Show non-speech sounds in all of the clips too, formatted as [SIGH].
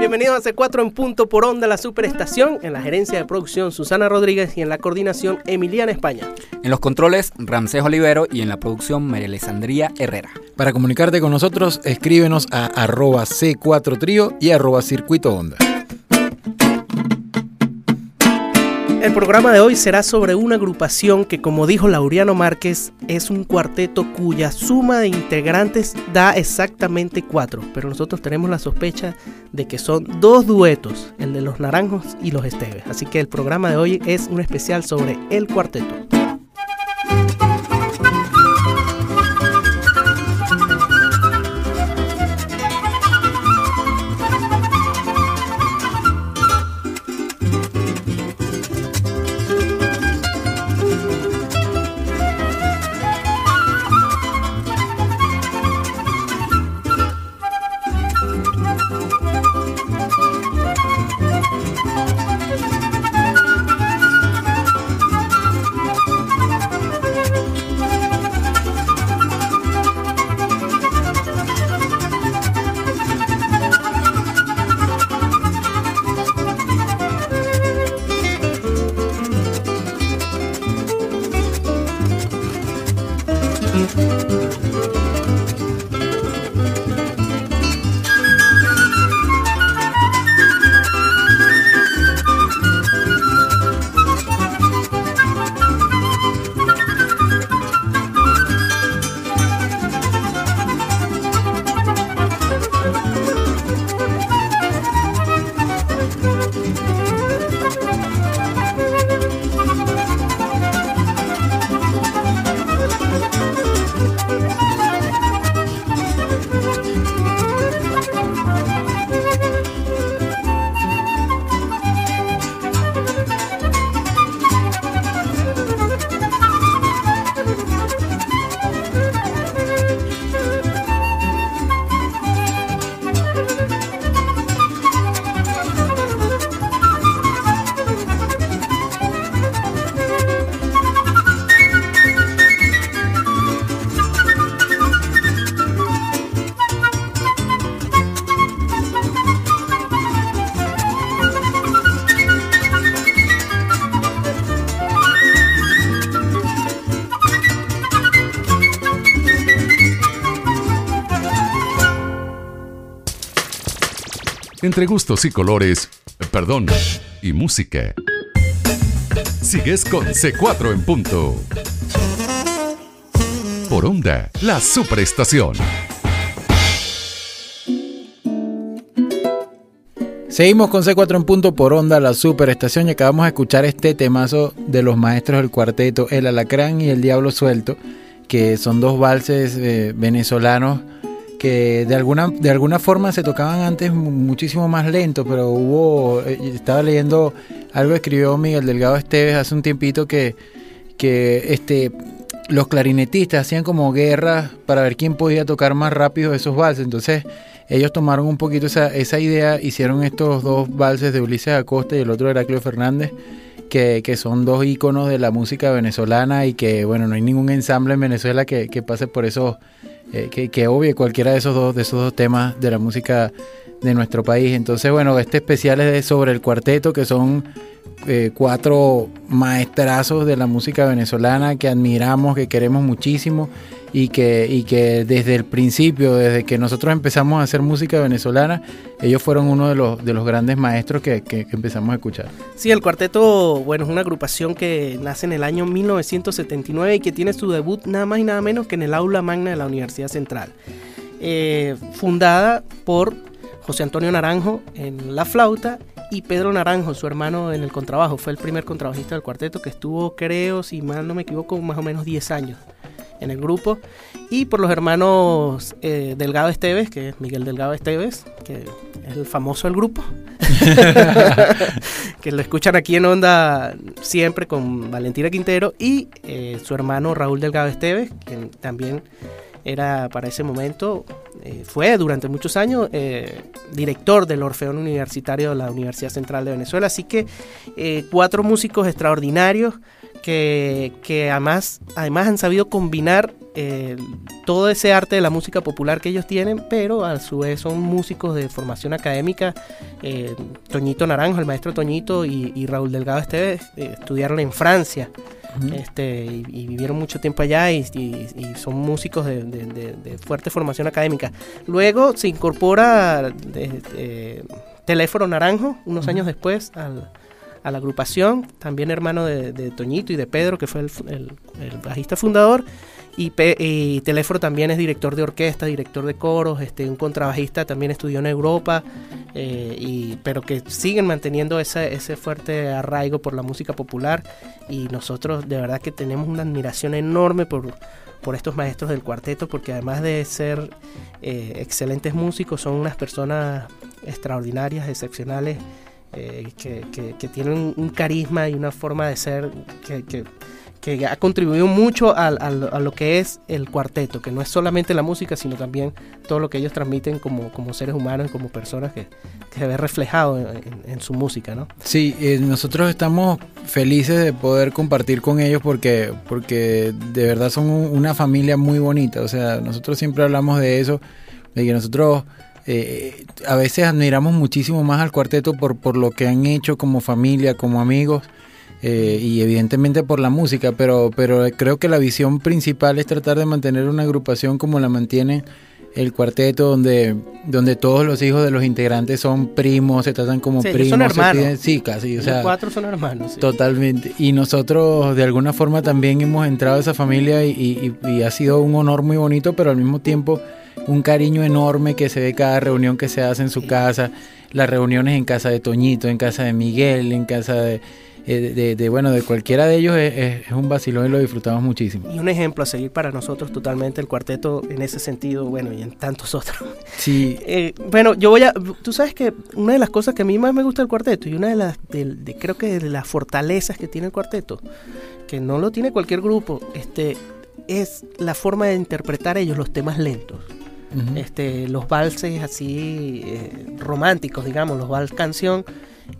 Bienvenidos a C4 en punto por onda, la superestación, en la gerencia de producción Susana Rodríguez y en la coordinación Emiliana España. En los controles Ramsés Olivero y en la producción María Alessandría Herrera. Para comunicarte con nosotros, escríbenos a arroba C4 Trío y arroba Circuito Onda. El programa de hoy será sobre una agrupación que, como dijo Laureano Márquez, es un cuarteto cuya suma de integrantes da exactamente cuatro, pero nosotros tenemos la sospecha de que son dos duetos, el de los Naranjos y los Esteves. Así que el programa de hoy es un especial sobre el cuarteto. Entre gustos y colores, perdón, y música. Sigues con C4 en punto. Por onda, la superestación. Seguimos con C4 en punto por onda, la superestación, y acabamos de escuchar este temazo de los maestros del cuarteto, El Alacrán y El Diablo Suelto, que son dos valses eh, venezolanos que de alguna, de alguna forma se tocaban antes muchísimo más lento, pero hubo, eh, estaba leyendo algo escribió Miguel Delgado Esteves hace un tiempito que, que este, los clarinetistas hacían como guerra para ver quién podía tocar más rápido esos valses, entonces ellos tomaron un poquito esa, esa idea, hicieron estos dos valses de Ulises Acosta y el otro de Heraclio Fernández, que, que, son dos íconos de la música venezolana y que, bueno, no hay ningún ensamble en Venezuela que, que pase por esos eh, que, que, obvie cualquiera de esos dos de esos dos temas de la música de nuestro país. Entonces, bueno, este especial es sobre el cuarteto, que son eh, cuatro maestrazos de la música venezolana que admiramos, que queremos muchísimo y que, y que desde el principio, desde que nosotros empezamos a hacer música venezolana, ellos fueron uno de los, de los grandes maestros que, que, empezamos a escuchar. Sí, el cuarteto, bueno, es una agrupación que nace en el año 1979 y que tiene su debut nada más y nada menos que en el aula magna de la Universidad Central. Eh, fundada por José Antonio Naranjo en la flauta y Pedro Naranjo, su hermano en el contrabajo. Fue el primer contrabajista del cuarteto que estuvo, creo, si mal no me equivoco, más o menos 10 años en el grupo. Y por los hermanos eh, Delgado Esteves, que es Miguel Delgado Esteves, que es el famoso del grupo. [LAUGHS] [LAUGHS] que lo escuchan aquí en Onda siempre con Valentina Quintero. Y eh, su hermano Raúl Delgado Esteves, que también era para ese momento, eh, fue durante muchos años eh, director del Orfeón Universitario de la Universidad Central de Venezuela. Así que eh, cuatro músicos extraordinarios que, que, además, además han sabido combinar eh, todo ese arte de la música popular que ellos tienen, pero a su vez son músicos de formación académica. Eh, Toñito Naranjo, el maestro Toñito, y, Raúl Delgado Esteves eh, estudiaron en Francia. Este, y, vivieron mucho tiempo allá y, son músicos de, fuerte formación académica. Luego se incorpora Teléfono Naranjo, unos años después, a la agrupación, también hermano de, Toñito y de Pedro, que fue el, bajista fundador. Y, Teléfono también es director de orquesta, director de coros, este, un contrabajista también estudió en Europa, eh, y, pero que siguen manteniendo ese, ese fuerte arraigo por la música popular. Y nosotros de verdad que tenemos una admiración enorme por, por estos maestros del cuarteto, porque además de ser eh, excelentes músicos, son unas personas extraordinarias, excepcionales, eh, que, que, tienen un carisma y una forma de ser que ha contribuido mucho a, lo que es el cuarteto, que no es solamente la música, sino también todo lo que ellos transmiten como, como seres humanos, como personas que, se ve reflejado en, su música, ¿no? Sí, eh, nosotros estamos felices de poder compartir con ellos porque, porque de verdad son una familia muy bonita, o sea, nosotros siempre hablamos de eso, de que nosotros... Eh, a veces admiramos muchísimo más al cuarteto por, por lo que han hecho como familia, como amigos, eh, y evidentemente por la música, pero, pero creo que la visión principal es tratar de mantener una agrupación como la mantiene el cuarteto, donde, donde todos los hijos de los integrantes son primos, se tratan como primos. Son hermanos. sí, casi. O sea, cuatro son hermanos. Totalmente. Y nosotros de alguna forma también hemos entrado a esa familia y, y ha sido un honor muy bonito, pero al mismo tiempo un cariño enorme que se ve cada reunión que se hace en su casa, las reuniones en casa de Toñito, en casa de Miguel, en casa de eh, de, bueno, de cualquiera de ellos es, un vacilón y lo disfrutamos muchísimo. Y un ejemplo a seguir para nosotros totalmente el cuarteto en ese sentido, bueno, y en tantos otros. Sí. [LAUGHS] Eh, bueno, yo voy a, tú sabes que una de las cosas que a mí más me gusta del cuarteto y una de las, de, creo que de las fortalezas que tiene el cuarteto, que no lo tiene cualquier grupo, este, es la forma de interpretar ellos los temas lentos. este, los valses así eh, románticos, digamos, los vals canción,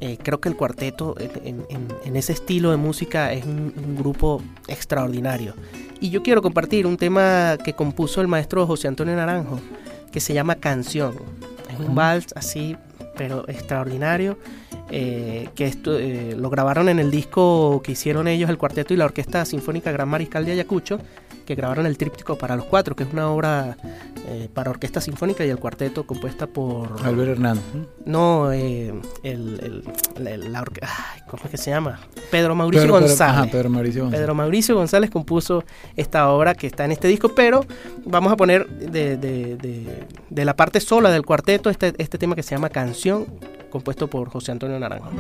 eh, creo que el cuarteto en, ese estilo de música es un, grupo extraordinario. Y yo quiero compartir un tema que compuso el maestro José Antonio Naranjo, que se llama Canción. Es un vals así, pero extraordinario. Eh, que esto, eh, lo grabaron en el disco que hicieron ellos, el cuarteto y la Orquesta Sinfónica Gran Mariscal de Ayacucho, que grabaron el tríptico para los cuatro, que es una obra eh, para orquesta sinfónica y el cuarteto compuesta por... Albert Hernández. No, eh, el, la ¿cómo es que se llama? Pedro Mauricio González. Pedro, Mauricio González. Pedro Mauricio González compuso esta obra que está en este disco, pero vamos a poner de, de, de, de la parte sola del cuarteto este, este tema que se llama Canción, compuesto por José Antonio Naranjo.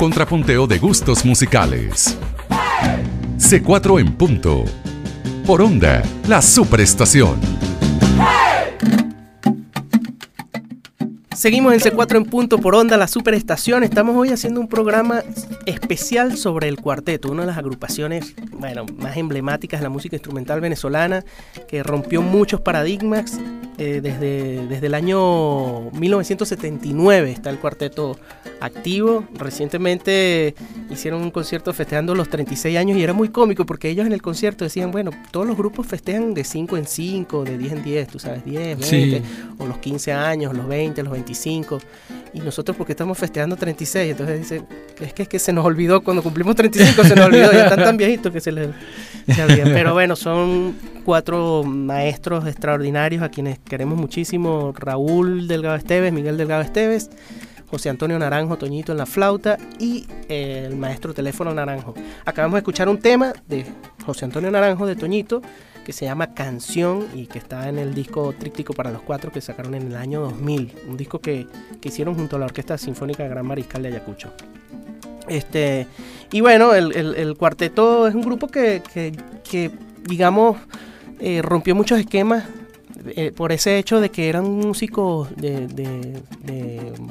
Contrapunteo de gustos musicales. C4 en punto. Por onda, la superestación. Seguimos en C4 en punto por onda, la superestación. Estamos hoy haciendo un programa especial sobre el cuarteto, una de las agrupaciones bueno, más emblemáticas de la música instrumental venezolana, que rompió muchos paradigmas. Eh, desde, desde el año 1979 está el cuarteto activo. Recientemente hicieron un concierto festejando los 36 años y era muy cómico porque ellos en el concierto decían, bueno, todos los grupos festejan de 5 en 5, de 10 en 10, tú sabes, 10, 20, o los 15 años, los 20, los 25. Y nosotros porque estamos festejando 36, entonces dice, es que, es que se nos olvidó, cuando cumplimos 35 se nos olvidó, ya están tan viejitos que se les... Se [LAUGHS] Pero bueno, son cuatro maestros extraordinarios a quienes queremos muchísimo, Raúl Delgado Esteves, Miguel Delgado Esteves, José Antonio Naranjo, Toñito en la flauta y eh, el maestro teléfono Naranjo. Acabamos de escuchar un tema de José Antonio Naranjo, de Toñito, que se llama Canción y que está en el disco Tríptico para los Cuatro que sacaron en el año 2000, un disco que, hicieron junto a la Orquesta Sinfónica Gran Mariscal de Ayacucho. Este, y bueno, el, cuarteto es un grupo que, digamos, eh, rompió muchos esquemas eh, por ese hecho de que eran músicos de,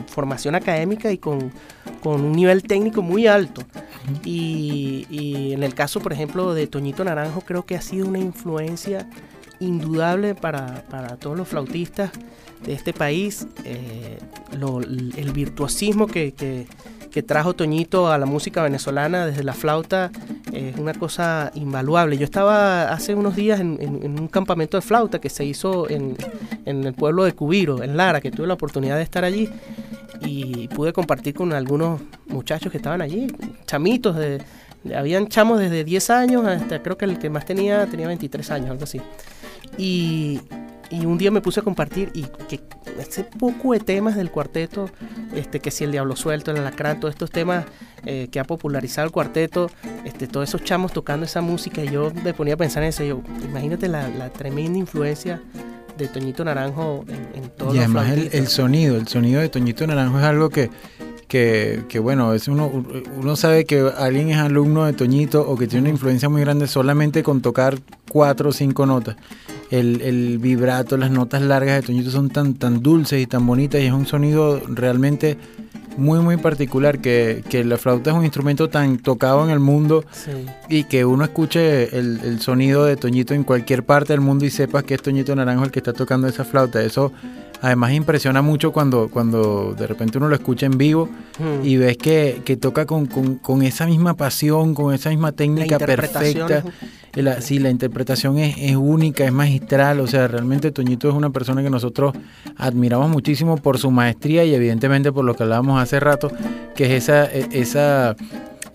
formación académica y con, un nivel técnico muy alto. Y, en el caso, por ejemplo, de Toñito Naranjo, creo que ha sido una influencia indudable para, todos los flautistas de este país. Eh, el virtuosismo que que trajo Toñito a la música venezolana desde la flauta es una cosa invaluable. Yo estaba hace unos días en, un campamento de flauta que se hizo en, el pueblo de Cubiro, en Lara, que tuve la oportunidad de estar allí y pude compartir con algunos muchachos que estaban allí, chamitos de, habían chamos desde 10 años hasta creo que el que más tenía tenía 23 años, algo así. Y, y un día me puse a compartir y que ese poco de temas del cuarteto, este, que si el diablo suelto, el alacrán, todos estos temas eh, que ha popularizado el cuarteto, este, todos esos chamos tocando esa música, y yo me ponía a pensar en eso, yo, imagínate la, tremenda influencia de Toñito Naranjo en, en todos y además el, sonido, el sonido de Toñito Naranjo es algo que, que, que, bueno, es uno, uno sabe que alguien es alumno de Toñito o que tiene una influencia muy grande solamente con tocar cuatro o cinco notas. El, el, vibrato, las notas largas de Toñito son tan, tan dulces y tan bonitas y es un sonido realmente muy muy particular que, la flauta es un instrumento tan tocado en el mundo y que uno escuche el, el, sonido de Toñito en cualquier parte del mundo y sepas que es Toñito Naranjo el que está tocando esa flauta. Eso Además impresiona mucho cuando, cuando de repente uno lo escucha en vivo hmm. y ves que, toca con, esa misma pasión, con esa misma técnica perfecta. Sí, la interpretación es, única, es magistral. O sea, realmente Toñito es una persona que nosotros admiramos muchísimo por su maestría y evidentemente por lo que hablábamos hace rato, que es esa, e, esa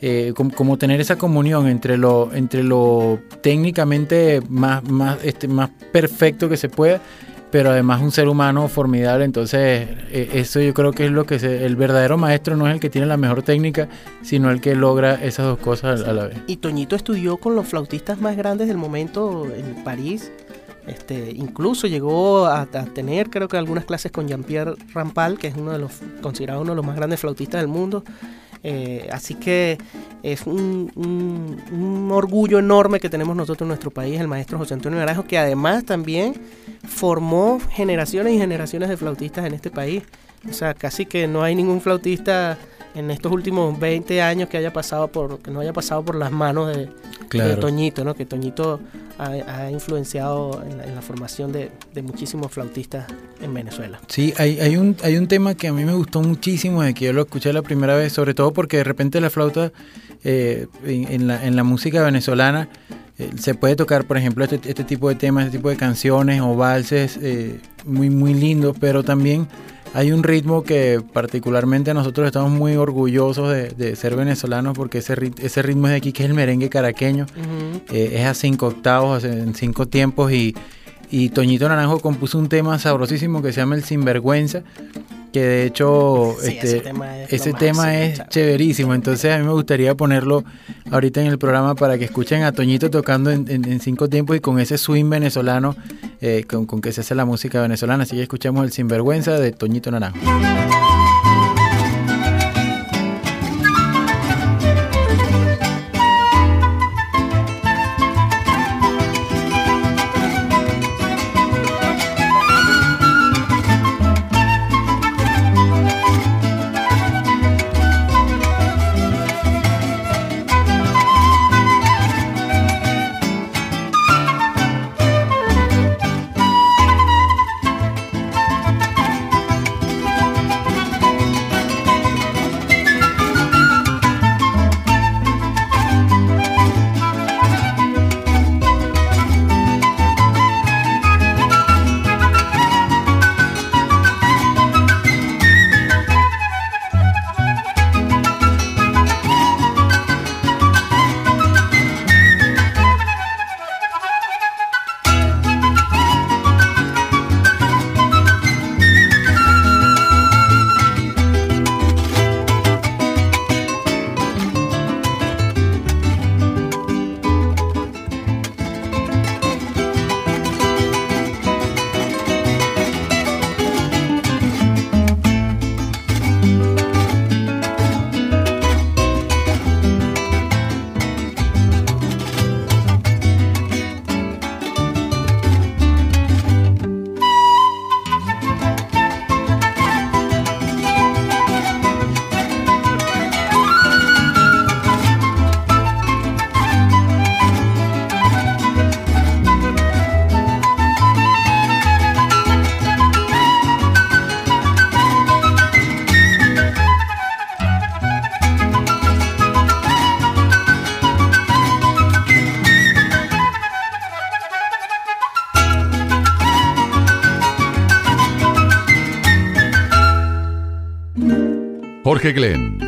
eh, como, tener esa comunión entre lo, entre lo técnicamente más, más, este, más perfecto que se pueda pero además un ser humano formidable. Entonces, e, eso yo creo que es lo que se, el verdadero maestro no es el que tiene la mejor técnica, sino el que logra esas dos cosas a la vez. Y Toñito estudió con los flautistas más grandes del momento en París. Este, incluso llegó a, tener, creo que algunas clases con Jean-Pierre Rampal, que es uno de los considerado uno de los más grandes flautistas del mundo. Eh, así que es un, orgullo enorme que tenemos nosotros en nuestro país, el maestro José Antonio Naranjo, que además también formó generaciones y generaciones de flautistas en este país. O sea, casi que no hay ningún flautista en estos últimos 20 años que haya pasado por que no haya pasado por las manos de, Toñito, ¿no? Que Toñito ha, influenciado en la, formación de, muchísimos flautistas en Venezuela. Sí, hay, hay, un, hay un tema que a mí me gustó muchísimo de que yo lo escuché la primera vez, sobre todo porque de repente la flauta eh, en, la, en la música venezolana eh, se puede tocar, por ejemplo, este, este, tipo de temas, este tipo de canciones o valses eh, muy, muy lindos, pero también hay un ritmo que particularmente nosotros estamos muy orgullosos de, ser venezolanos porque ese, ese ritmo es de aquí, que es el merengue caraqueño. Eh, es a cinco octavos, en cinco tiempos y, y Toñito Naranjo compuso un tema sabrosísimo que se llama El Sinvergüenza que de hecho este, ese tema es, chéverísimo. Entonces a mí me gustaría ponerlo ahorita en el programa para que escuchen a Toñito tocando en, cinco tiempos y con ese swing venezolano eh, con, con, que se hace la música venezolana. Así que escuchemos el Sinvergüenza de Toñito Naranjo. Jorge Glenn,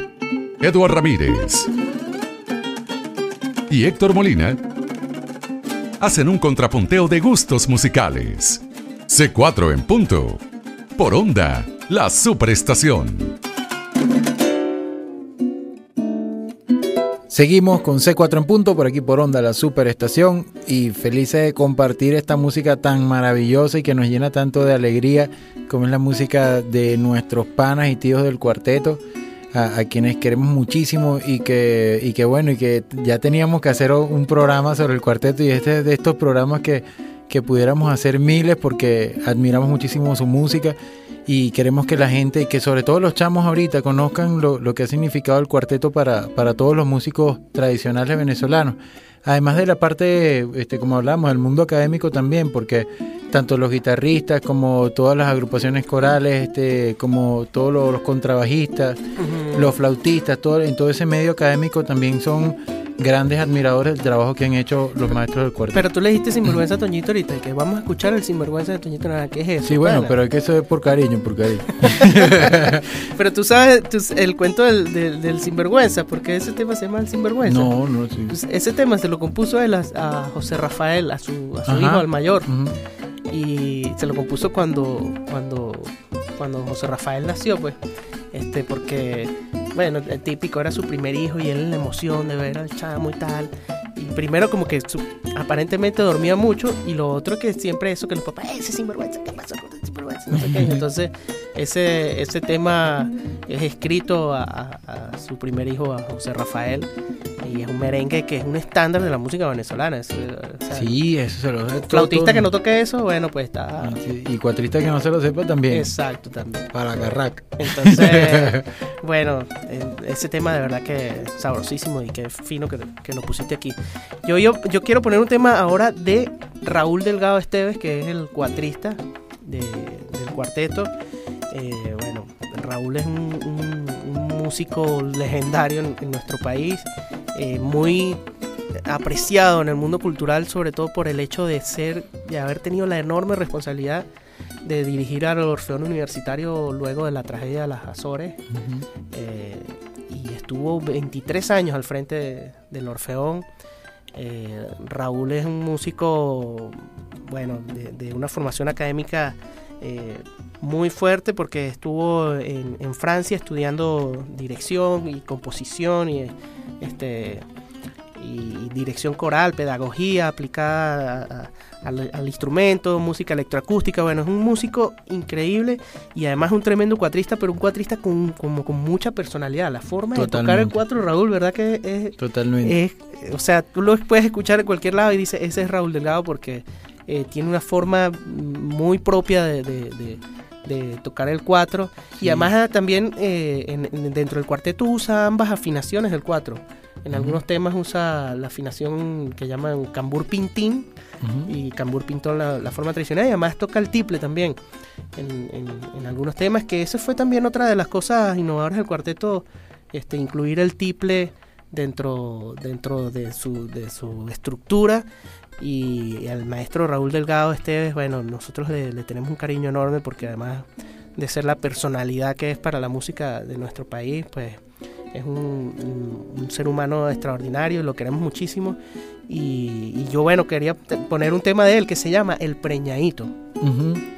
Eduard Ramírez y Héctor Molina hacen un contrapunteo de gustos musicales. C4 en punto. Por onda, la superestación. Seguimos con C4 en punto por aquí por Onda, la superestación, y felices de compartir esta música tan maravillosa y que nos llena tanto de alegría, como es la música de nuestros panas y tíos del cuarteto, a, quienes queremos muchísimo y que, y que bueno, y que ya teníamos que hacer un programa sobre el cuarteto y este es de estos programas que, que pudiéramos hacer miles porque admiramos muchísimo su música y queremos que la gente y que sobre todo los chamos ahorita conozcan lo, lo que ha significado el cuarteto para, para todos los músicos tradicionales venezolanos. Además de la parte, este, como hablamos, del mundo académico también, porque tanto los guitarristas como todas las agrupaciones corales, este, como todos los, los contrabajistas, los flautistas, todo, en todo ese medio académico también son grandes admiradores del trabajo que han hecho los maestros del cuarteto. Pero tú le dijiste sinvergüenza a Toñito ahorita, y que vamos a escuchar el sinvergüenza de Toñito Nada, ¿qué es eso? Sí, bueno, pana? pero es que eso es por cariño, por cariño. [LAUGHS] Pero tú sabes tú- el cuento del, del, del sinvergüenza, porque ese tema se llama el sinvergüenza. No, no, sí. Pues ese tema se lo compuso él a, a José Rafael, a su, a su hijo, al mayor. Y se lo compuso cuando cuando cuando José Rafael nació pues este porque bueno el típico era su primer hijo y él en la emoción de ver al chamo y tal. Y primero como que su- aparentemente dormía mucho y lo otro que siempre eso que los papás "Eh, ese sinvergüenza qué pasa con ese sinvergüenza no sé qué. entonces ese ese tema es escrito a, a- a su primer hijo a José Rafael y es un merengue que es un estándar de la música venezolana es, eh, o sea, Sí, eso se lo flautista que no toque eso, bueno, pues está. Sí, Y cuatrista que no se lo sepa también. Exacto, también. Para Carrac. Entonces, [LAUGHS] bueno, eh, ese tema de verdad que es sabrosísimo y que fino que, que lo pusiste aquí. Yo, yo, yo quiero poner un tema ahora de Raúl Delgado Esteves, que es el cuatrista de- del cuarteto. Eh, bueno, Raúl es un, un- un músico legendario en, en nuestro país, eh, muy apreciado en el mundo cultural, sobre todo por el hecho de ser, de haber tenido la enorme responsabilidad de dirigir al Orfeón Universitario luego de la tragedia de las Azores. eh, y estuvo 23 años al frente de- del Orfeón. Eh, Raúl es un músico, bueno, de, de una formación académica eh, muy fuerte porque estuvo en, en Francia estudiando dirección y composición y este y dirección coral, pedagogía aplicada a- a- al, al instrumento, música electroacústica. Bueno, es un músico increíble y además un tremendo cuatrista, pero un cuatrista con, como con mucha personalidad. La forma de tocar el cuatro, Raúl, ¿verdad? Que es, Totalmente. es- o sea, tú lo puedes escuchar en cualquier lado y dice, ese es Raúl Delgado porque eh, tiene una forma muy propia de, de- de- de tocar el 4 y Sí. además ah, también eh, en- en- dentro del cuarteto usa ambas afinaciones del 4. En algunos temas usa la afinación que llaman cambur pintín y cambur pintón la, la forma tradicional y además toca el tiple también. En, en- en algunos temas que eso fue también otra de las cosas innovadoras del cuarteto este incluir el tiple dentro dentro de su de su estructura y al maestro Raúl Delgado Esteves bueno nosotros le, le tenemos un cariño enorme porque además de ser la personalidad que es para la música de nuestro país pues es un, un- un ser humano extraordinario, lo queremos muchísimo. Y, y yo, bueno, quería poner un tema de él que se llama El Preñadito.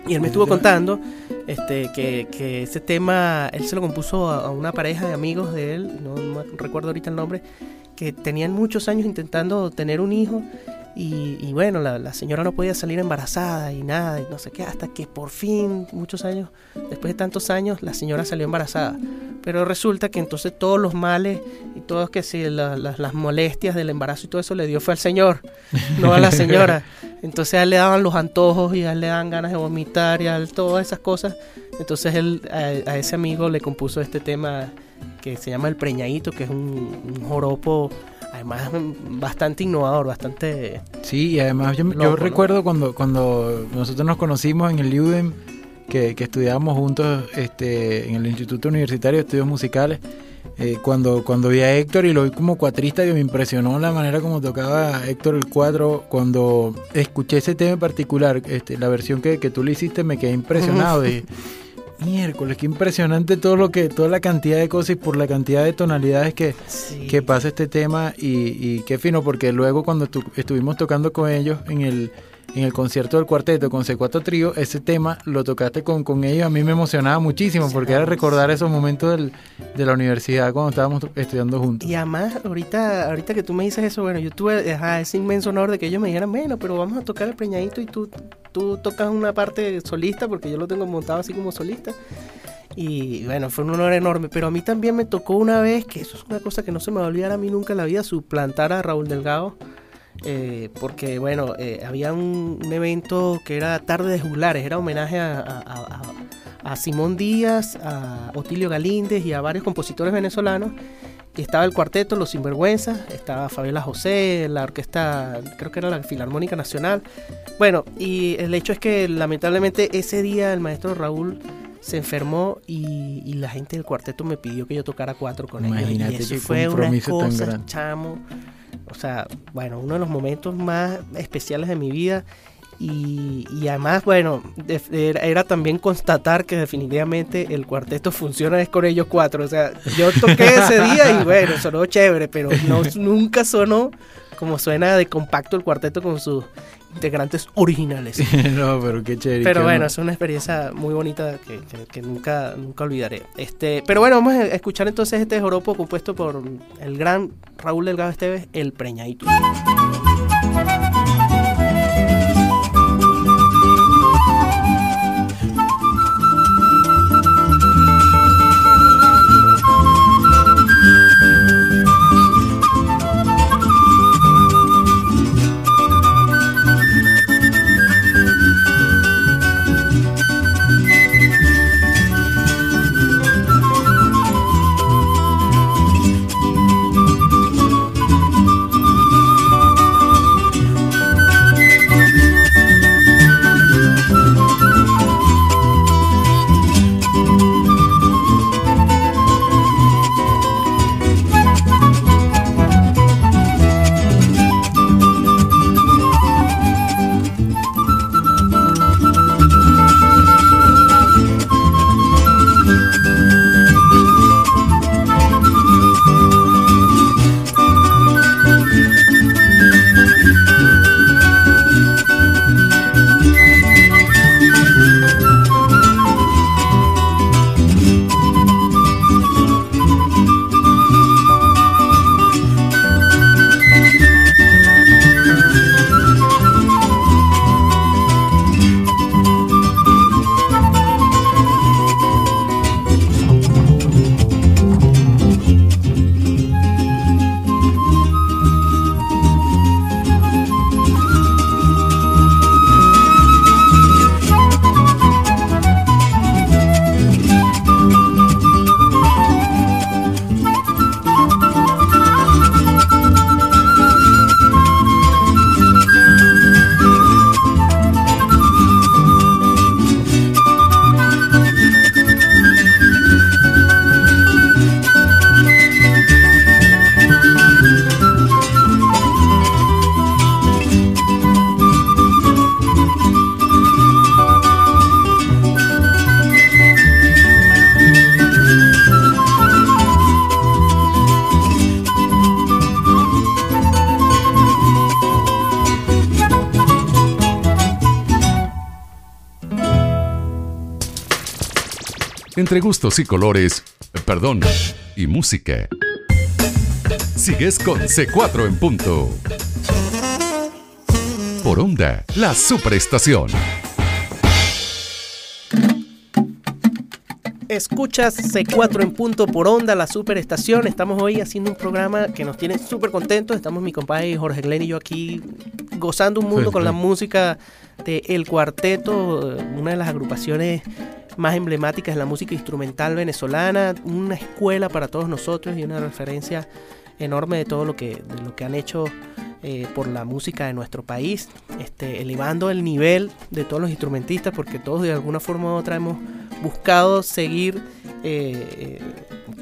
Y él me estuvo contando este, que, que ese tema, él se lo compuso a, a una pareja de amigos de él, no, no recuerdo ahorita el nombre, que tenían muchos años intentando tener un hijo. Y, y bueno, la, la señora no podía salir embarazada y nada, y no sé qué, hasta que por fin, muchos años, después de tantos años, la señora salió embarazada. Pero resulta que entonces todos los males y todas que si la- la- las molestias del embarazo y todo eso le dio fue al señor, no a la señora. [LAUGHS] Entonces a él le daban los antojos y a él le daban ganas de vomitar y a él todas esas cosas. Entonces él a, a ese amigo le compuso este tema que se llama El Preñadito, que es un, un joropo además bastante innovador, bastante... Sí, y además yo, yo Loco, ¿no? recuerdo cuando, cuando nosotros nos conocimos en el IUDEM, que, que estudiábamos juntos este, en el Instituto Universitario de Estudios Musicales, eh, cuando, cuando vi a Héctor y lo vi como cuatrista, que me impresionó la manera como tocaba Héctor el cuatro, cuando escuché ese tema en particular, este, la versión que, que tú le hiciste, me quedé impresionado. [LAUGHS] y miércoles, qué impresionante todo lo que, toda la cantidad de cosas y por la cantidad de tonalidades que, Sí. que pasa este tema y, y qué fino, porque luego cuando tu- estuvimos tocando con ellos en el, en el concierto del cuarteto con C4 Trío, ese tema lo tocaste con, con ellos, a mí me emocionaba muchísimo porque era recordar esos momentos del- de la universidad cuando estábamos estudiando juntos. Y además, ahorita, ahorita que tú me dices eso, bueno, yo tuve ajá, ese inmenso honor de que ellos me dijeran, bueno, pero vamos a tocar el preñadito y tú, tú tocas una parte solista, porque yo lo tengo montado así como solista. Y bueno, fue un honor enorme, pero a mí también me tocó una vez, que eso es una cosa que no se me va a olvidar a mí nunca en la vida, suplantar a Raúl Delgado. Eh, porque bueno, eh, había un, un evento que era Tarde de Juglares, era homenaje a, a- a- a- Simón Díaz, a Otilio Galíndez y a varios compositores venezolanos. Y estaba el cuarteto, Los Sinvergüenzas, estaba Fabiola José, la orquesta, creo que era la Filarmónica Nacional. Bueno, y el hecho es que lamentablemente ese día el maestro Raúl se enfermó y, y la gente del cuarteto me pidió que yo tocara cuatro con ellos. Imagínate Y eso fue una cosa, chamo. O sea, bueno, uno de los momentos más especiales de mi vida. Y, además, bueno, era, era también constatar que definitivamente el cuarteto funciona es con ellos cuatro. O sea, yo toqué ese día y bueno, sonó chévere, pero no, nunca sonó como suena de compacto el cuarteto con sus integrantes originales. [LAUGHS] no, pero qué chévere. Pero bueno, es una experiencia muy bonita que, que- que nunca, nunca olvidaré. Este, pero bueno, vamos a escuchar entonces este joropo compuesto por el gran Raúl Delgado Esteves, El Preñadito. Entre gustos y colores, perdón, y música. Sigues con C4 en punto. Por onda, la superestación. Escuchas C4 en punto por onda, la superestación. Estamos hoy haciendo un programa que nos tiene súper contentos. Estamos mi compadre Jorge Glenn y yo aquí gozando un mundo con la música de El Cuarteto, una de las agrupaciones más emblemáticas de la música instrumental venezolana, una escuela para todos nosotros y una referencia enorme de todo lo que, de lo que han hecho eh, por la música de nuestro país, este, elevando el nivel de todos los instrumentistas, porque todos de alguna forma u otra hemos buscado seguir eh,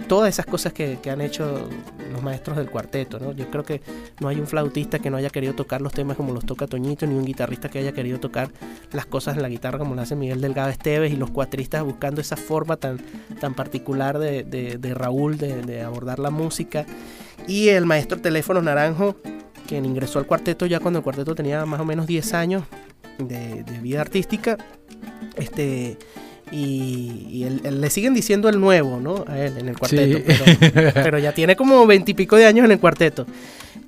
todas esas cosas que, que, han hecho los maestros del cuarteto. ¿no? Yo creo que no hay un flautista que no haya querido tocar los temas como los toca Toñito, ni un guitarrista que haya querido tocar las cosas en la guitarra como lo hace Miguel Delgado Esteves y los cuatristas buscando esa forma tan, tan particular de, de, de Raúl de, de abordar la música. Y el maestro Teléfono Naranjo, quien ingresó al cuarteto ya cuando el cuarteto tenía más o menos 10 años de, de vida artística. Este, y, y él, él le siguen diciendo el nuevo, ¿no? A él en el cuarteto, Sí. pero, [LAUGHS] pero ya tiene como veintipico de años en el cuarteto.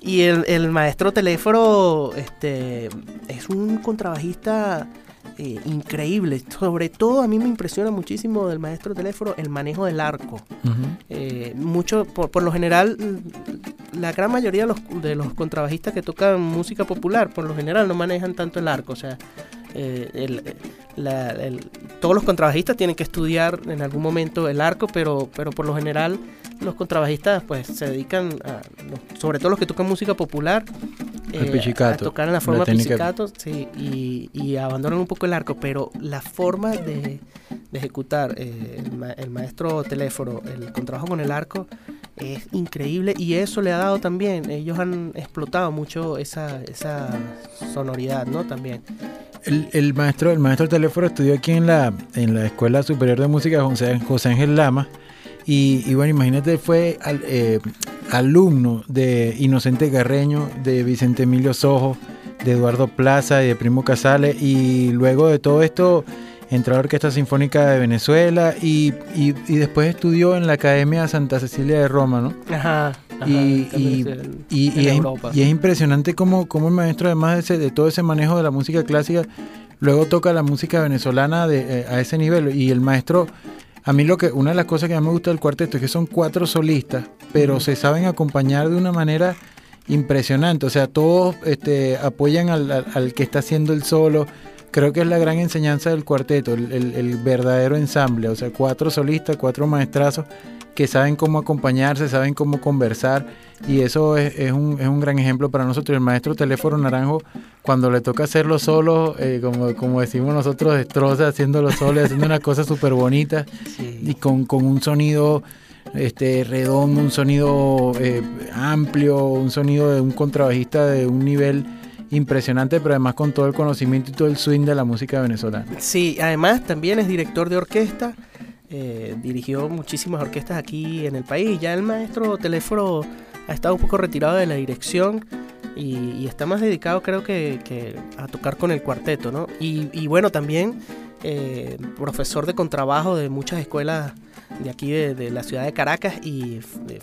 Y el, el maestro Teléfono este, es un contrabajista eh, increíble. Sobre todo a mí me impresiona muchísimo del maestro Teléfono el manejo del arco. Eh, mucho, por, por lo general, la gran mayoría de los, de los contrabajistas que tocan música popular, por lo general no manejan tanto el arco. O sea, eh, el- la- el- todos los contrabajistas tienen que estudiar en algún momento el arco, pero, pero por lo general los contrabajistas pues se dedican a, sobre todo los que tocan música popular, eh, a tocar en la forma técnica- pizzicato, sí, y, y abandonan un poco el arco, pero la forma de, de ejecutar eh, el, ma- el maestro teléfono, el contrabajo con el arco, es increíble y eso le ha dado también, ellos han explotado mucho esa, esa sonoridad, ¿no? También. El, el maestro, el maestro teléfono estudió aquí en la, en la Escuela Superior de Música José, José Ángel Lama. Y, y bueno, imagínate, fue al- eh, alumno de Inocente Carreño, de Vicente Emilio Sojo, de Eduardo Plaza y de Primo Casale. Y luego de todo esto entró a la Orquesta Sinfónica de Venezuela y, y- y después estudió en la Academia Santa Cecilia de Roma, ¿no? Ajá. ajá, Y- en- Y, en es, y es impresionante cómo, cómo el maestro, además de, ese- de todo ese manejo de la música clásica, luego toca la música venezolana de, eh, a ese nivel. Y el maestro, a mí lo que, una de las cosas que más me gusta del cuarteto es que son cuatro solistas, pero se saben acompañar de una manera impresionante. O sea, todos este, apoyan al, al- al que está haciendo el solo. Creo que es la gran enseñanza del cuarteto, el, el- el verdadero ensamble. O sea, cuatro solistas, cuatro maestrazos que saben cómo acompañarse, saben cómo conversar. Y eso es, es un, es un gran ejemplo para nosotros. El maestro Teléfono Naranjo, cuando le toca hacerlo solo, eh, como, como decimos nosotros, destroza haciéndolo solo haciendo una cosa súper bonita Sí. y con, con un sonido este redondo, un sonido eh, amplio, un sonido de un contrabajista de un nivel impresionante, pero además con todo el conocimiento y todo el swing de la música venezolana. Sí, además también es director de orquesta, eh, dirigió muchísimas orquestas aquí en el país. Ya el maestro Teléfono ha estado un poco retirado de la dirección y, está más dedicado creo que, a tocar con el cuarteto, ¿no? Y, y bueno, también eh, profesor de contrabajo de muchas escuelas de aquí de, de la ciudad de Caracas y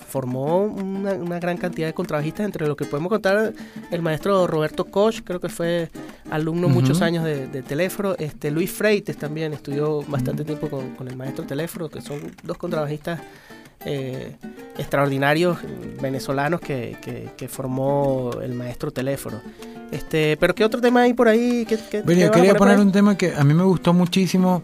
formó una, una gran cantidad de contrabajistas, entre los que podemos contar el maestro Roberto Koch, creo que fue alumno muchos años de, de Teléfono, este Luis Freites también estudió bastante tiempo con, con el maestro Teléfono, que son dos contrabajistas eh, extraordinarios venezolanos que, que- que formó el maestro Teléfono. Este, pero ¿qué otro tema hay por ahí? ¿Qué, qué- Bueno, qué yo quería poner ahí? un tema que a mí me gustó muchísimo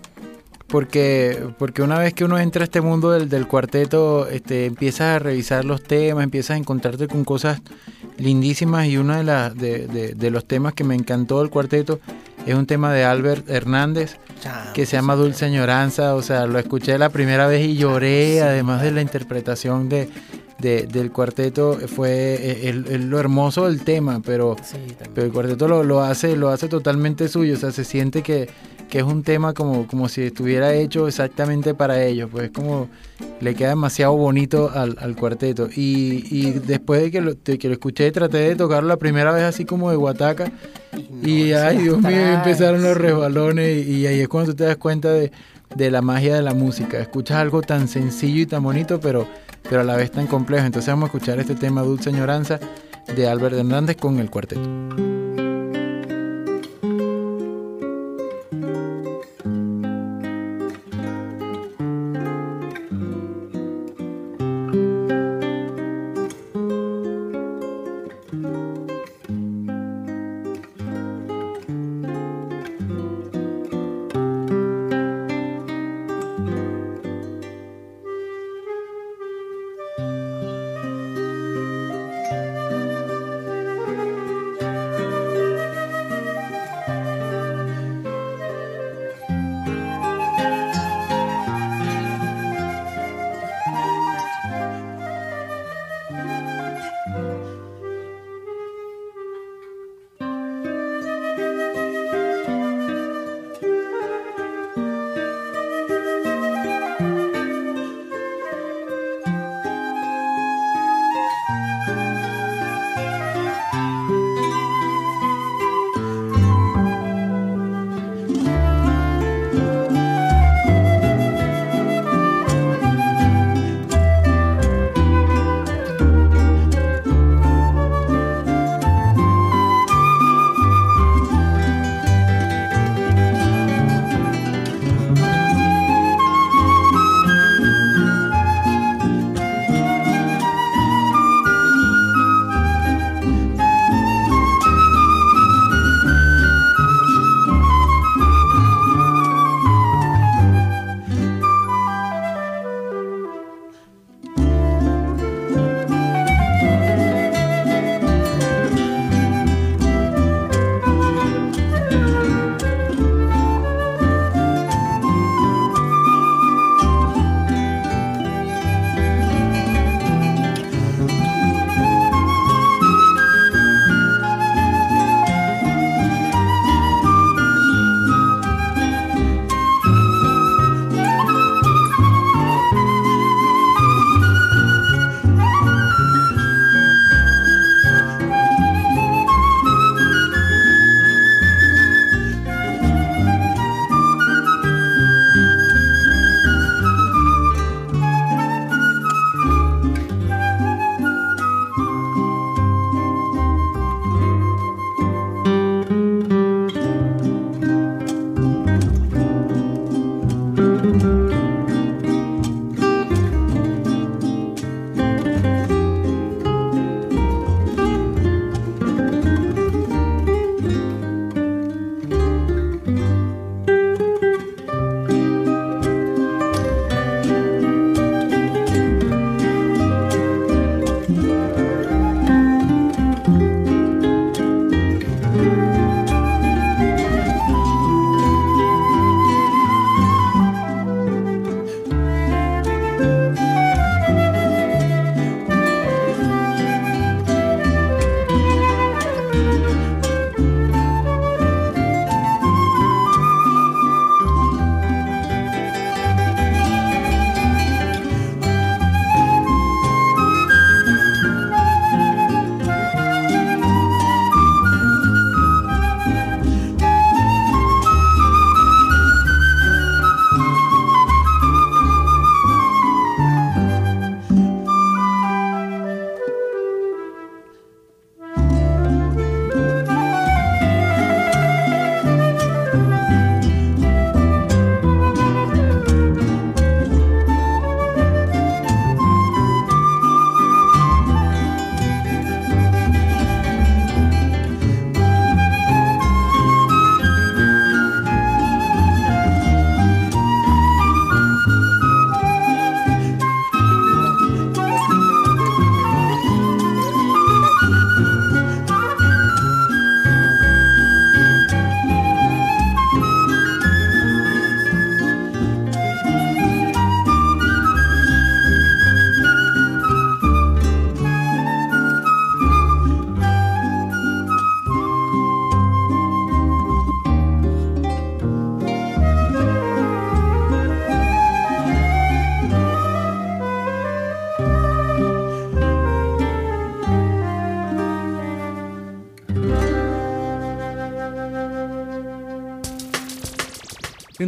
porque, porque una vez que uno entra a este mundo del, del cuarteto, este, empiezas a revisar los temas, empiezas a encontrarte con cosas lindísimas y uno de, las de, de- de los temas que me encantó del cuarteto es un tema de Albert Hernández Chao. que se llama Dulce Añoranza, o sea, lo escuché la primera vez y lloré, Sí, además de la interpretación de, de- del cuarteto, fue eh, el- el- lo hermoso del tema, pero... Sí. Pero el cuarteto lo, lo hace, lo hace totalmente suyo, o sea, se siente que, que es un tema como, como si estuviera hecho exactamente para ellos, pues como le queda demasiado bonito al, al cuarteto. Y, y después de que, lo, de que lo escuché, traté de tocarlo la primera vez así como de guataca, no, y ay Dios mío, empezaron los resbalones, y, y ahí es cuando tú te das cuenta de, de la magia de la música. Escuchas algo tan sencillo y tan bonito, pero, pero a la vez tan complejo. Entonces vamos a escuchar este tema Dulce Añoranza de Albert Hernández con el cuarteto.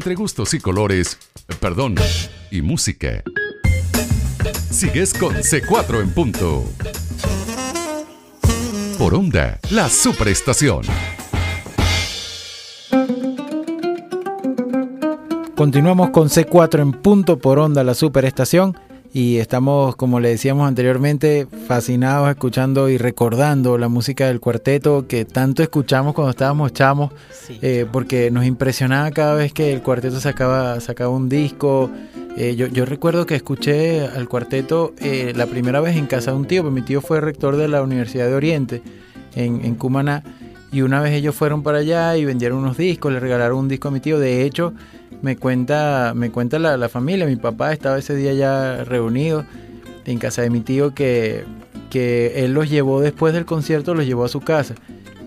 Entre gustos y colores, perdón, y música. Sigues con C4 en punto. Por onda, la superestación. Continuamos con C4 en punto por onda, la superestación. Y estamos, como le decíamos anteriormente, fascinados escuchando y recordando la música del cuarteto que tanto escuchamos cuando estábamos chamos, Sí, eh, porque nos impresionaba cada vez que el cuarteto sacaba, sacaba un disco. Eh, yo, yo recuerdo que escuché al cuarteto eh, la primera vez en casa de un tío, porque mi tío fue rector de la Universidad de Oriente en, en Cumaná. Y una vez ellos fueron para allá y vendieron unos discos, le regalaron un disco a mi tío. De hecho, me cuenta, me cuenta la, la familia, mi papá estaba ese día ya reunido en casa de mi tío que, que él los llevó después del concierto, los llevó a su casa.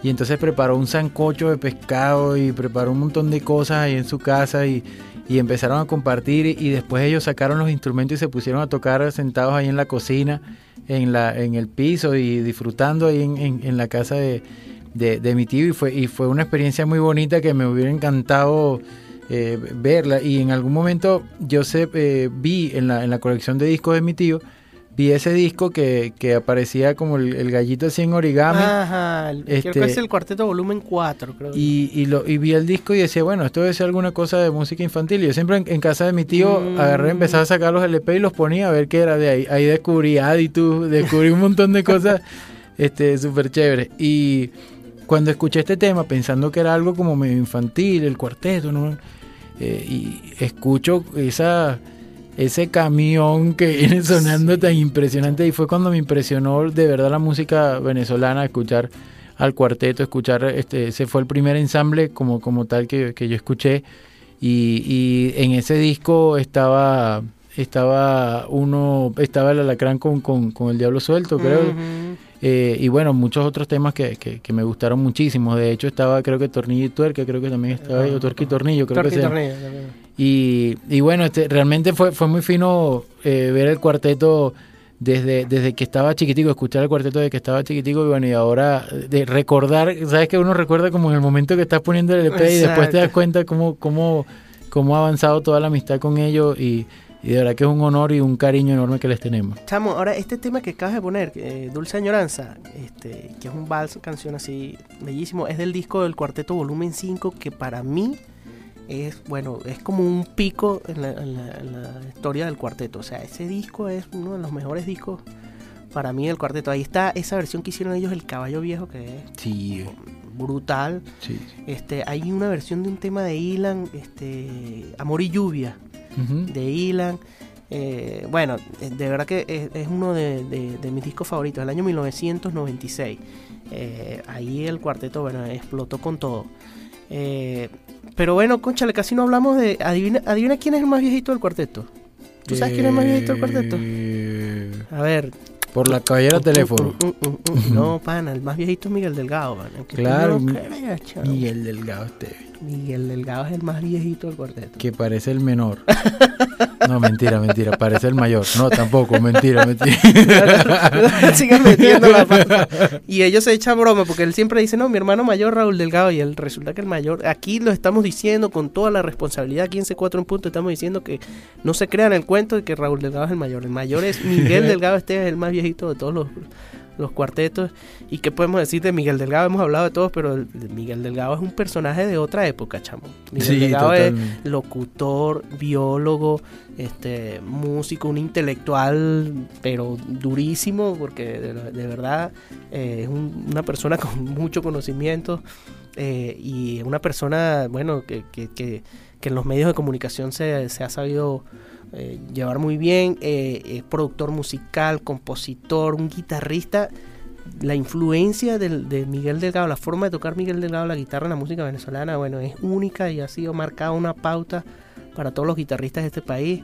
Y entonces preparó un sancocho de pescado y preparó un montón de cosas ahí en su casa y, y empezaron a compartir y, después ellos sacaron los instrumentos y se pusieron a tocar sentados ahí en la cocina, en, la, en el piso y disfrutando ahí en, en- en la casa de, de, de mi tío y fue, y fue una experiencia muy bonita que me hubiera encantado eh, verla y en algún momento yo sé, eh, vi en la, en la colección de discos de mi tío, vi ese disco que, que aparecía como el, el gallito así en origami. Ajá, creo Este- que es el cuarteto volumen 4, creo. Y, y, lo, y vi el disco y decía, bueno, esto debe ser alguna cosa de música infantil. Y yo siempre en, en casa de mi tío Mm. agarré, empezaba a sacar los LP y los ponía a ver qué era de ahí. Ahí descubrí Aditus, [LAUGHS] descubrí un montón de cosas este súper chéveres. Y cuando escuché este tema, pensando que era algo como medio infantil, el cuarteto, ¿no? Eh, y escucho esa ese camión que [LAUGHS] viene sonando tan impresionante y fue cuando me impresionó de verdad la música venezolana escuchar al cuarteto escuchar este ese fue el primer ensamble como como tal que, que yo escuché. Y, y en ese disco estaba estaba uno estaba el alacrán con, con, con el diablo suelto creo. Ujú. Eh, y bueno, muchos otros temas que, que, que me gustaron muchísimo. De hecho, estaba creo que Tornillo y Tuerca, creo que también estaba ahí, o Tuerca y Tornillo, creo Torque que. Tornillo, también. Y, y bueno, este, realmente fue, fue muy fino eh, ver el cuarteto desde, desde que estaba chiquitico, escuchar el cuarteto desde que estaba chiquitico y bueno, y ahora de recordar, sabes que uno recuerda como en el momento que estás poniendo el EP y después te das cuenta cómo, cómo, cómo ha avanzado toda la amistad con ellos y, y de verdad que es un honor y un cariño enorme que les tenemos. Chamo, ahora este tema que acabas de poner, eh, Dulce Añoranza, este, que es un vals, canción así bellísimo, es del disco del Cuarteto Volumen 5, que para mí es, bueno, es como un pico en la, en la- en la historia del cuarteto. O sea, ese disco es uno de los mejores discos para mí del cuarteto. Ahí está esa versión que hicieron ellos, El Caballo Viejo, que es Sí, brutal. sí. Este, hay una versión de un tema de Ilan, este, Amor y Lluvia De Ilan. Eh, bueno, eh, de verdad que es, es uno de, de- de mis discos favoritos, del año 1996. Eh, ahí el cuarteto, bueno, explotó con todo. Eh, pero bueno, conchale, casi no hablamos de... Adivina, adivina quién es el más viejito del cuarteto. ¿Tú sabes quién es el más viejito del cuarteto? A ver. Por la caballera teléfono. Mm, mm, mm, mm. No, pana, el más viejito es Miguel Delgado, Claro. Miguel Delgado este, Miguel Delgado es el más viejito del cuarteto. que parece el menor. No, mentira, mentira, parece el mayor. No, tampoco, mentira, mentira. [LAUGHS] Sigan metiendo la pata. Y ellos se echan broma porque él siempre dice, no, mi hermano mayor Raúl Delgado. Y él resulta que el mayor, aquí lo estamos diciendo con toda la responsabilidad, aquí en C4 en punto estamos diciendo que no se crean el cuento de que Raúl Delgado es el mayor. El mayor es Miguel [LAUGHS] Delgado, este es el más viejito de todos los, los cuartetos. ¿Y qué podemos decir de Miguel Delgado? Hemos hablado de todos, pero el- Miguel Delgado es un personaje de otra época, chamo. Miguel Sí, Delgado es locutor, biólogo, este, músico, un intelectual, pero durísimo, porque de, de verdad eh, es un- una persona [LAUGHS] con mucho conocimiento eh, y una persona, bueno, que, que, que- que en los medios de comunicación se, se ha sabido eh, llevar muy bien, eh, es productor musical, compositor, un guitarrista. La influencia del, de Miguel Delgado, la forma de tocar Miguel Delgado la guitarra en la música venezolana, bueno, es única y ha sido marcada una pauta para todos los guitarristas de este país.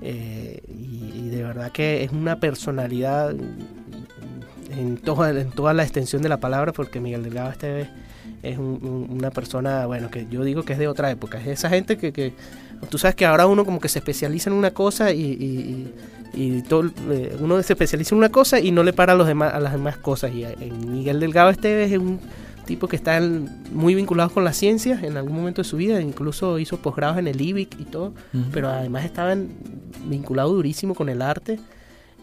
eh, y, de verdad que es una personalidad en toda, en toda la extensión de la palabra, porque Miguel Delgado este es un- una persona, bueno, que yo digo que es de otra época. Es esa gente que, que tú sabes que ahora uno como que se especializa en una cosa y, y- y- todo, eh, uno se especializa en una cosa y no le para a, los demás, a las demás cosas. Y eh, en Miguel Delgado este es un tipo que está en- muy vinculado con la ciencia en algún momento de su vida, incluso hizo posgrados en el IBIC y todo, pero además estaba en- vinculado durísimo con el arte.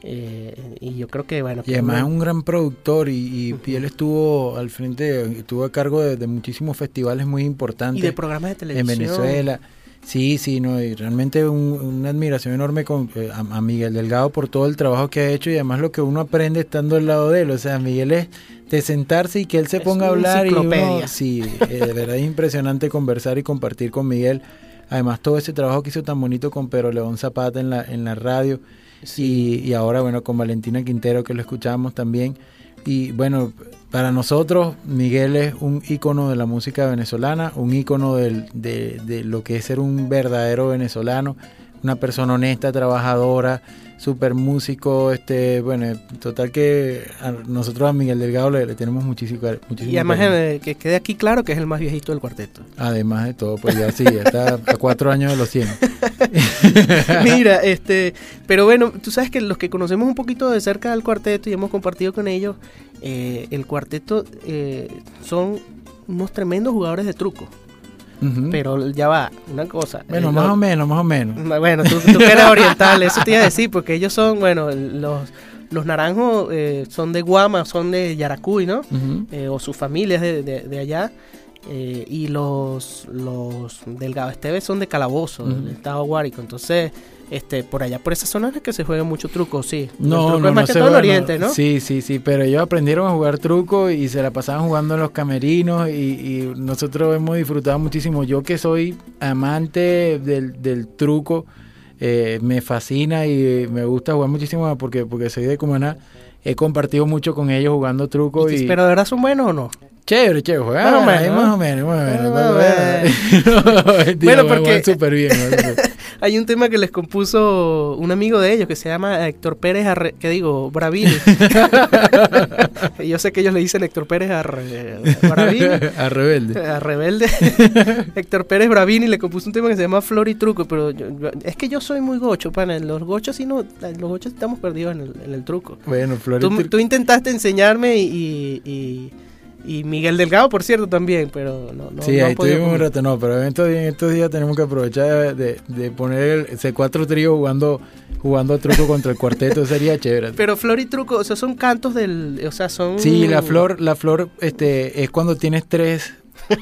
eh, y yo creo que, bueno, Y además es un gran productor y, y- él estuvo al frente, estuvo a cargo de, de muchísimos festivales muy importantes y de programas de en televisión. Venezuela. Sí, sí, no, y realmente un- una admiración enorme con, eh, a, a Miguel Delgado por todo el trabajo que ha hecho y además lo que uno aprende estando al lado de él. O sea, Miguel es de sentarse y que él se Es ponga a hablar y uno, sí, eh, de verdad es impresionante conversar y compartir con Miguel. Además todo ese trabajo que hizo tan bonito con Pedro León Zapata en la, en la radio y, y ahora bueno con Valentina Quintero que lo escuchamos también y bueno para nosotros Miguel es un ícono de la música venezolana un ícono de, de lo que es ser un verdadero venezolano una persona honesta trabajadora super músico este bueno total que a nosotros a Miguel Delgado le, le tenemos muchísimo, muchísimo Y además que quede aquí claro que es el más viejito del cuarteto. además de todo pues ya sí ya está [LAUGHS] a cuatro años de los 100 [LAUGHS] Mira, este, pero bueno, tú sabes que los que conocemos un poquito de cerca del cuarteto y hemos compartido con ellos, eh, el cuarteto eh, son unos tremendos jugadores de truco. Pero ya va, una cosa. bueno eh, más o menos más o menos Bueno, tú, tú que eres [LAUGHS] oriental, eso te iba a decir, porque ellos son, bueno, los, los naranjos eh, son de Guama, son de Yaracuy, ¿no? Eh, o sus familias de, de- de allá. eh, y los, los Delgado Esteves son de Calabozo, del estado Guárico. Entonces, este, por allá, por esas zonas es que se juega mucho truco, sí. No, truco no, es más no que todo en Oriente, ¿no? Sí, sí, sí, pero ellos aprendieron a jugar truco y se la pasaban jugando en los camerinos y, y nosotros hemos disfrutado muchísimo. Yo que soy amante del, del truco, eh, me fascina y me gusta jugar muchísimo porque, porque soy de Cumaná. He compartido mucho con ellos jugando truco y... Pero de verdad son buenos o no? Chévere, chévere, juegan Más o menos, más o menos, más o menos. Más o No, mentira, Bueno, porque- súper bien. Hay un tema que les compuso un amigo de ellos que se llama Héctor Pérez, Arre- que digo, Bravini. [LAUGHS] Yo sé que ellos le dicen Héctor Pérez a [LAUGHS] rebelde. A Rebelde. [LAUGHS] Héctor Pérez Bravini le compuso un tema que se llama Flor y Truco, pero yo- yo- es que yo soy muy gocho, pana. Los gochos sí no, los gochos estamos perdidos en el, en el truco. Bueno, Flor y Tú, Truco. tú intentaste enseñarme y, y, y Miguel Delgado, por cierto, también, pero no, no Sí, no ahí estuvimos un rato, no, pero en estos, días, en estos días tenemos que aprovechar de, de poner el C4 trío jugando jugando truco contra el cuarteto, sería chévere. Pero Flor y Truco, o sea, son cantos del, o sea, son... Sí, la flor, la flor este es cuando tienes tres. [LAUGHS]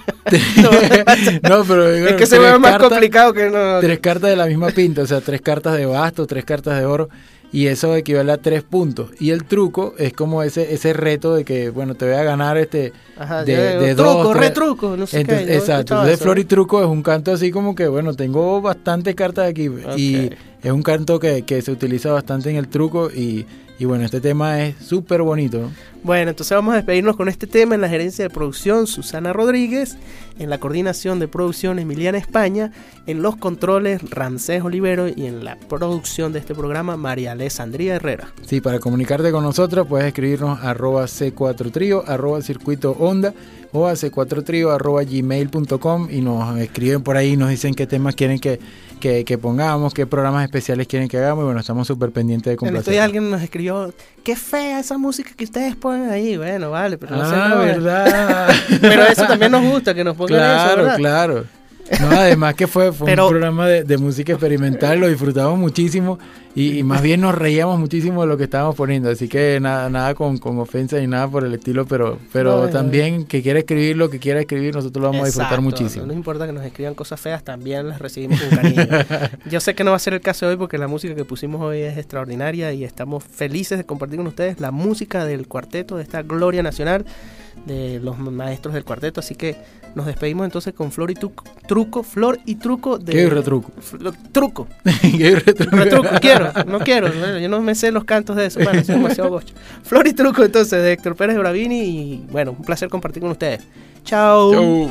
No, [LAUGHS] No, pero es que se ve más cartas- complicado que no... Tres cartas de la misma pinta, o sea, tres cartas de basto, tres cartas de oro, y eso equivale a tres puntos. Y el truco es como ese ese reto de que, bueno, te voy a ganar este Ajá, de- ya, de truco, dos, retruco, no sé Entonces, qué. exacto, entonces eso, Flor y ¿no? Truco es un canto así como que, bueno, tengo bastante cartas aquí y es un canto que, que se utiliza bastante en el truco y, y bueno, este tema es súper bonito. ¿no? Bueno, entonces vamos a despedirnos con este tema en la gerencia de producción Susana Rodríguez, en la coordinación de producción Emiliana España, en los controles Ramsés Olivero y en la producción de este programa María Alessandría Herrera. Sí, para comunicarte con nosotros puedes escribirnos arroba C4 Trío, arroba circuito onda o a C4 Trío arroba gmail.com y nos escriben por ahí, nos dicen qué temas quieren que, que, que pongamos, qué programas especiales quieren que hagamos y bueno, estamos súper pendientes de complacer. días alguien nos escribió, qué fea esa música que ustedes ponen ahí. Bueno, vale, pero no sé. Ah, no, verdad. [LAUGHS] Pero eso también nos gusta, que nos pongan eso, Claro, claro. No, además que fue, fue Pero- un programa de, de música experimental, lo disfrutamos muchísimo y, y más bien nos reíamos muchísimo de lo que estábamos poniendo, así que nada, nada con, con ofensa ni nada por el estilo, pero, pero No, también que quiera escribir lo que quiera escribir, nosotros lo vamos a disfrutar muchísimo. No nos importa que nos escriban cosas feas, también las recibimos con cariño. [LAUGHS] Yo sé que no va a ser el caso hoy porque la música que pusimos hoy es extraordinaria y estamos felices de compartir con ustedes la música del cuarteto, de esta gloria nacional de los maestros del cuarteto. Así que nos despedimos entonces con Flor y Truco, truco Flor y Truco de... ¿Qué retruco? Truco, [LAUGHS] ¿Qué retruco? retruco, quiero, no quiero, bueno, yo no me sé los cantos de eso, bueno, es demasiado gocho. Flor y Truco entonces de Héctor Pérez Bravini y bueno, un placer compartir con ustedes. Chao. Chau.